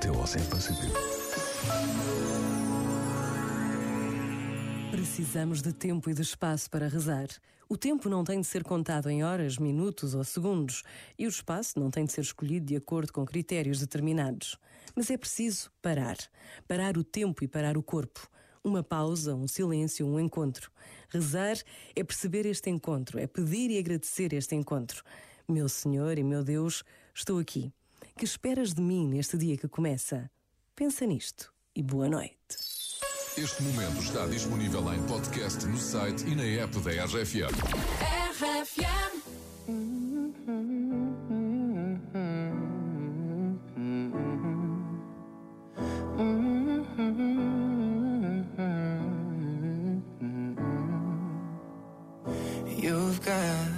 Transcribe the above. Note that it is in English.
till Ocean Pacific. Precisamos de tempo e de espaço para rezar. O tempo não tem de ser contado em horas, minutos ou segundos, e o espaço não tem de ser escolhido de acordo com critérios determinados. Mas é preciso parar. Parar o tempo e parar o corpo. Uma pausa, um silêncio, um encontro. Rezar é perceber este encontro, é pedir e agradecer este encontro. Meu Senhor e meu Deus, estou aqui. Que esperas de mim neste dia que começa? Pensa nisto e boa noite. Este momento está disponível em podcast no site e na app da RFM. RFM. You've got